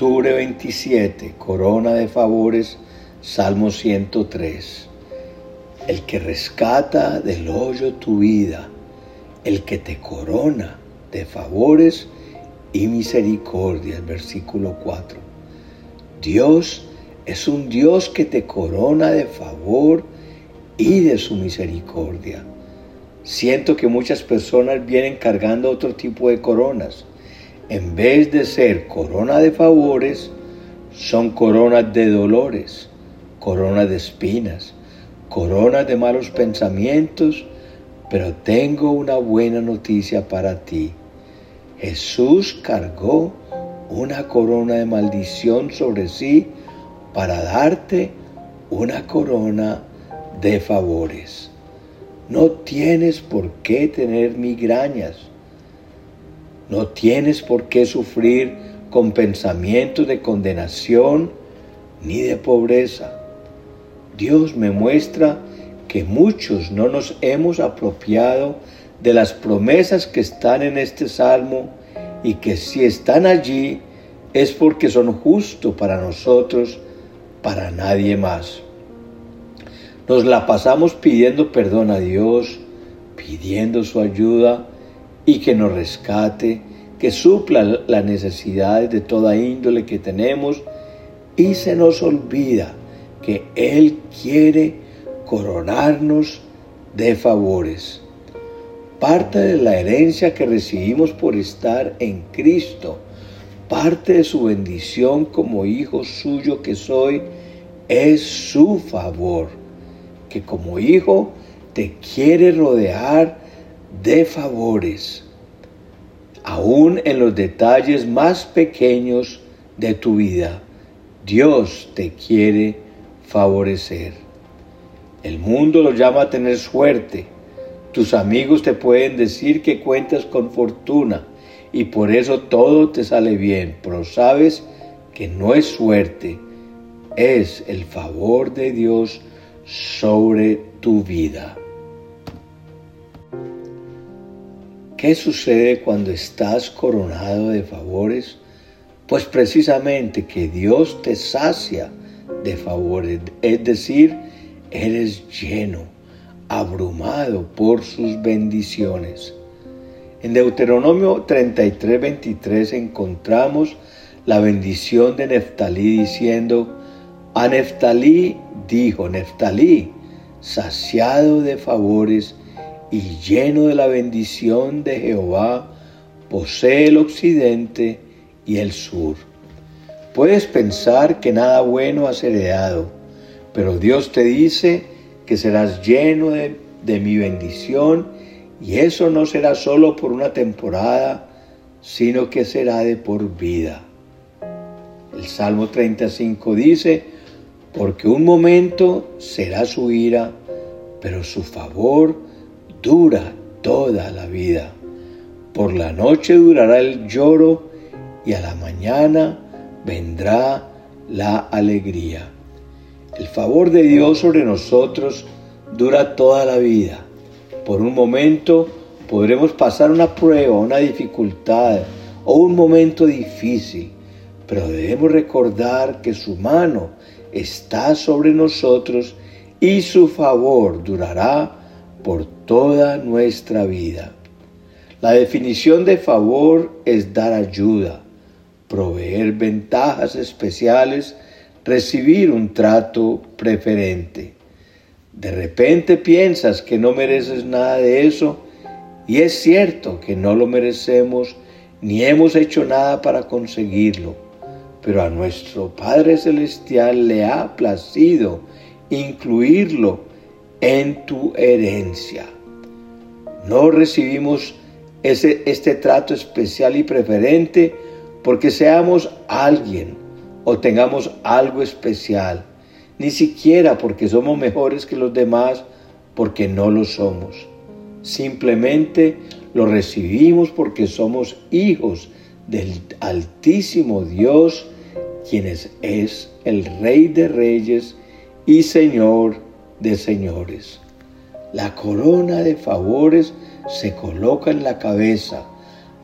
Octubre 27, corona de favores, Salmo 103. El que rescata del hoyo tu vida, el que te corona de favores y misericordia, versículo 4. Dios es un Dios que te corona de favor y de su misericordia. Siento que muchas personas vienen cargando otro tipo de coronas en vez de ser corona de favores, son coronas de dolores, coronas de espinas, coronas de malos pensamientos, pero tengo una buena noticia para ti. Jesús cargó una corona de maldición sobre sí para darte una corona de favores. No tienes por qué tener migrañas no tienes por qué sufrir con pensamientos de condenación ni de pobreza. Dios me muestra que muchos no nos hemos apropiado de las promesas que están en este salmo y que si están allí es porque son justos para nosotros, para nadie más. Nos la pasamos pidiendo perdón a Dios, pidiendo su ayuda, y que nos rescate, que supla las necesidades de toda índole que tenemos y se nos olvida que Él quiere coronarnos de favores. Parte de la herencia que recibimos por estar en Cristo, parte de su bendición como hijo suyo que soy, es su favor, que como hijo te quiere rodear de favores, aún en los detalles más pequeños de tu vida. Dios te quiere favorecer. El mundo lo llama a tener suerte. Tus amigos te pueden decir que cuentas con fortuna y por eso todo te sale bien, pero sabes que no es suerte, es el favor de Dios sobre tu vida. ¿Qué sucede cuando estás coronado de favores? Pues precisamente que Dios te sacia de favores, es decir, eres lleno, abrumado por sus bendiciones. En Deuteronomio 33, 23 encontramos la bendición de Neftalí diciendo, a Neftalí dijo, Neftalí, saciado de favores, y lleno de la bendición de Jehová, posee el occidente y el sur. Puedes pensar que nada bueno has heredado, pero Dios te dice que serás lleno de, de mi bendición y eso no será solo por una temporada, sino que será de por vida. El Salmo 35 dice, porque un momento será su ira, pero su favor dura toda la vida. Por la noche durará el lloro y a la mañana vendrá la alegría. El favor de Dios sobre nosotros dura toda la vida. Por un momento podremos pasar una prueba, una dificultad o un momento difícil, pero debemos recordar que su mano está sobre nosotros y su favor durará por toda nuestra vida. La definición de favor es dar ayuda, proveer ventajas especiales, recibir un trato preferente. De repente piensas que no mereces nada de eso y es cierto que no lo merecemos ni hemos hecho nada para conseguirlo, pero a nuestro Padre Celestial le ha placido incluirlo en tu herencia. No recibimos ese, este trato especial y preferente porque seamos alguien o tengamos algo especial, ni siquiera porque somos mejores que los demás, porque no lo somos. Simplemente lo recibimos porque somos hijos del Altísimo Dios, quien es, es el Rey de Reyes y Señor de señores. La corona de favores se coloca en la cabeza,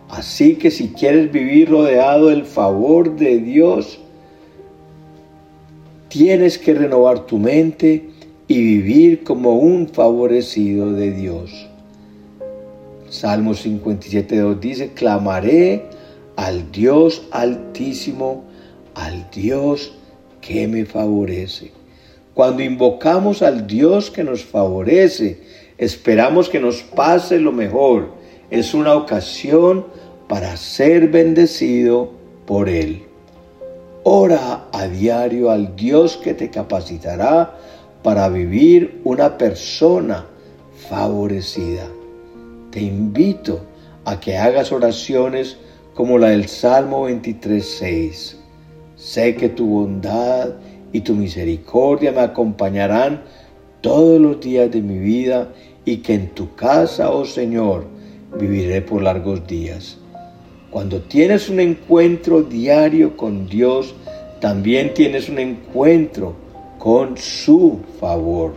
Así que si quieres vivir rodeado del favor de Dios, tienes que renovar tu mente y vivir como un favorecido de Dios. Salmo 57.2 dice, clamaré al Dios altísimo, al Dios que me favorece. Cuando invocamos al Dios que nos favorece, esperamos que nos pase lo mejor. Es una ocasión para ser bendecido por Él. Ora a diario al Dios que te capacitará para vivir una persona favorecida. Te invito a que hagas oraciones como la del Salmo 23.6. Sé que tu bondad y tu misericordia me acompañarán todos los días de mi vida y que en tu casa, oh Señor, viviré por largos días. Cuando tienes un encuentro diario con Dios, también tienes un encuentro con su favor.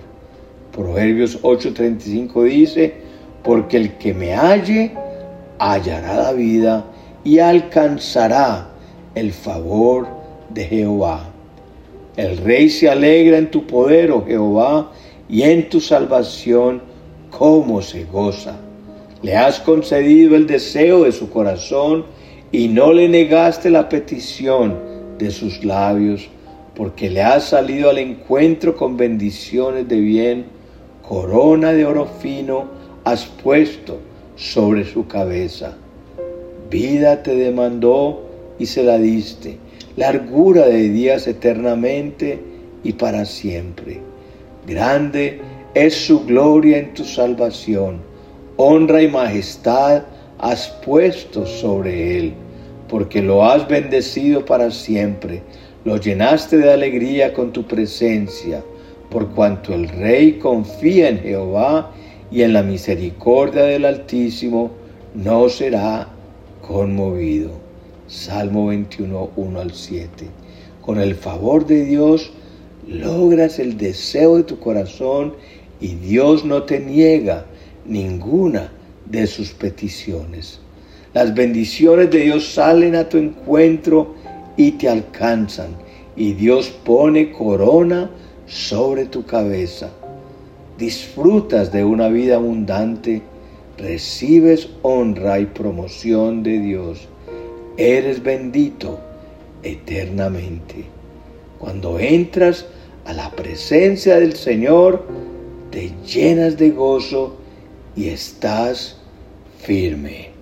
Proverbios 8:35 dice, porque el que me halle hallará la vida y alcanzará el favor de Jehová. El rey se alegra en tu poder, oh Jehová, y en tu salvación, como se goza. Le has concedido el deseo de su corazón y no le negaste la petición de sus labios, porque le has salido al encuentro con bendiciones de bien, corona de oro fino has puesto sobre su cabeza. Vida te demandó y se la diste, largura de días eternamente y para siempre. Grande es su gloria en tu salvación, honra y majestad has puesto sobre él porque lo has bendecido para siempre, lo llenaste de alegría con tu presencia, por cuanto el Rey confía en Jehová y en la misericordia del Altísimo, no será conmovido. Salmo 21, 1 al 7. Con el favor de Dios logras el deseo de tu corazón y Dios no te niega ninguna de sus peticiones. Las bendiciones de Dios salen a tu encuentro y te alcanzan. Y Dios pone corona sobre tu cabeza. Disfrutas de una vida abundante. Recibes honra y promoción de Dios. Eres bendito eternamente. Cuando entras a la presencia del Señor, te llenas de gozo y estás firme.